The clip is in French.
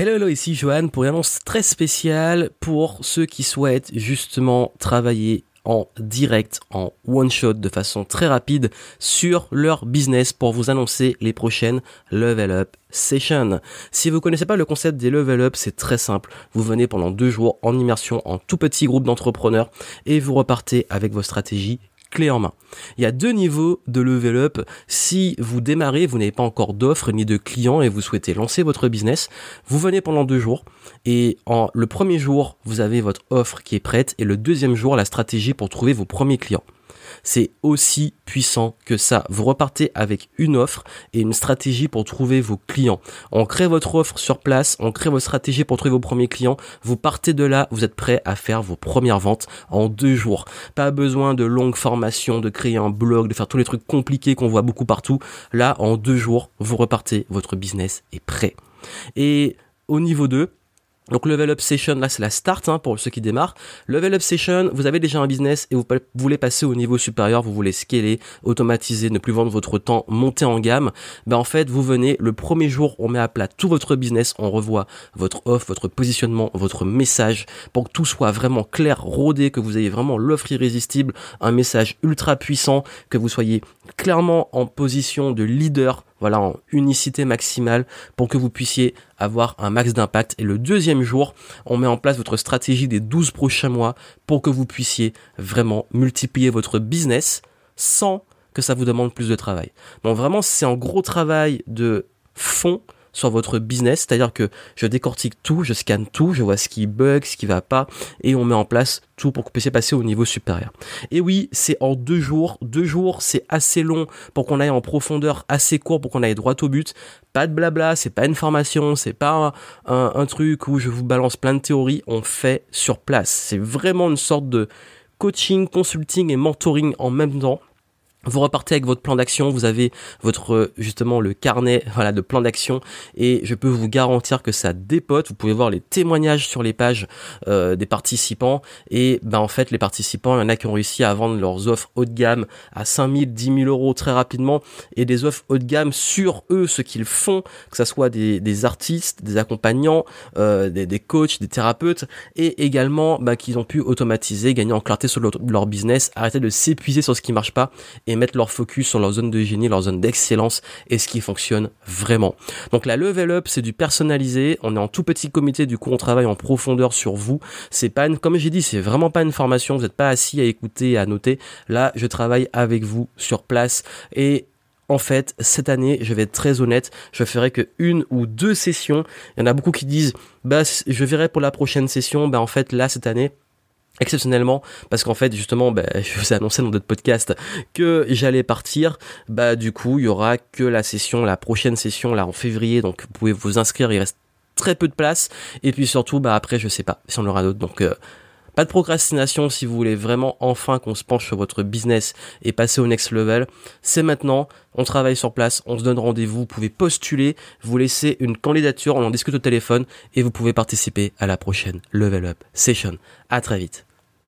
Hello, hello, ici Johan pour une annonce très spéciale pour ceux qui souhaitent justement travailler en direct, en one shot, de façon très rapide sur leur business pour vous annoncer les prochaines level up sessions. Si vous connaissez pas le concept des level up, c'est très simple. Vous venez pendant deux jours en immersion en tout petit groupe d'entrepreneurs et vous repartez avec vos stratégies clé en main. Il y a deux niveaux de level up. Si vous démarrez, vous n'avez pas encore d'offres ni de clients et vous souhaitez lancer votre business, vous venez pendant deux jours et en le premier jour, vous avez votre offre qui est prête et le deuxième jour, la stratégie pour trouver vos premiers clients c'est aussi puissant que ça. Vous repartez avec une offre et une stratégie pour trouver vos clients. On crée votre offre sur place, on crée votre stratégie pour trouver vos premiers clients. Vous partez de là, vous êtes prêt à faire vos premières ventes en deux jours. Pas besoin de longues formations, de créer un blog, de faire tous les trucs compliqués qu'on voit beaucoup partout. Là, en deux jours, vous repartez, votre business est prêt. Et au niveau 2, donc level up session, là c'est la start hein, pour ceux qui démarrent. Level up session, vous avez déjà un business et vous voulez passer au niveau supérieur, vous voulez scaler, automatiser, ne plus vendre votre temps, monter en gamme. Ben en fait, vous venez le premier jour, on met à plat tout votre business, on revoit votre offre, votre positionnement, votre message pour que tout soit vraiment clair, rodé, que vous ayez vraiment l'offre irrésistible, un message ultra puissant, que vous soyez clairement en position de leader voilà, en unicité maximale pour que vous puissiez avoir un max d'impact. Et le deuxième jour, on met en place votre stratégie des 12 prochains mois pour que vous puissiez vraiment multiplier votre business sans que ça vous demande plus de travail. Donc vraiment, c'est un gros travail de fond sur votre business, c'est-à-dire que je décortique tout, je scanne tout, je vois ce qui bug, ce qui va pas, et on met en place tout pour que vous puissiez passer au niveau supérieur. Et oui, c'est en deux jours. Deux jours, c'est assez long pour qu'on aille en profondeur, assez court pour qu'on aille droit au but. Pas de blabla, c'est pas une formation, c'est pas un, un truc où je vous balance plein de théories. On fait sur place. C'est vraiment une sorte de coaching, consulting et mentoring en même temps vous repartez avec votre plan d'action, vous avez votre justement le carnet voilà de plan d'action et je peux vous garantir que ça dépote. Vous pouvez voir les témoignages sur les pages euh, des participants et ben en fait les participants, il y en a qui ont réussi à vendre leurs offres haut de gamme à 5000, 10 000 euros très rapidement et des offres haut de gamme sur eux ce qu'ils font, que ça soit des, des artistes, des accompagnants, euh, des, des, coachs, des thérapeutes et également ben, qu'ils ont pu automatiser, gagner en clarté sur leur, leur business, arrêter de s'épuiser sur ce qui marche pas et mettre leur focus sur leur zone de génie, leur zone d'excellence et ce qui fonctionne vraiment. Donc la level up, c'est du personnalisé. On est en tout petit comité, du coup on travaille en profondeur sur vous. C'est pas comme j'ai dit, c'est vraiment pas une formation. Vous n'êtes pas assis à écouter, à noter. Là, je travaille avec vous sur place et en fait, cette année, je vais être très honnête, je ferai que une ou deux sessions. Il y en a beaucoup qui disent, bah, je verrai pour la prochaine session. Bah, en fait, là, cette année, exceptionnellement parce qu'en fait justement bah, je vous ai annoncé dans d'autres podcasts que j'allais partir. Bah du coup il y aura que la session la prochaine session là en février. Donc vous pouvez vous inscrire. Il reste très peu de place. Et puis surtout bah après je sais pas si on aura d'autres. Donc euh, pas de procrastination si vous voulez vraiment enfin qu'on se penche sur votre business et passer au next level. C'est maintenant, on travaille sur place, on se donne rendez-vous, vous pouvez postuler, vous laissez une candidature, on en discute au téléphone. Et vous pouvez participer à la prochaine Level Up Session. À très vite.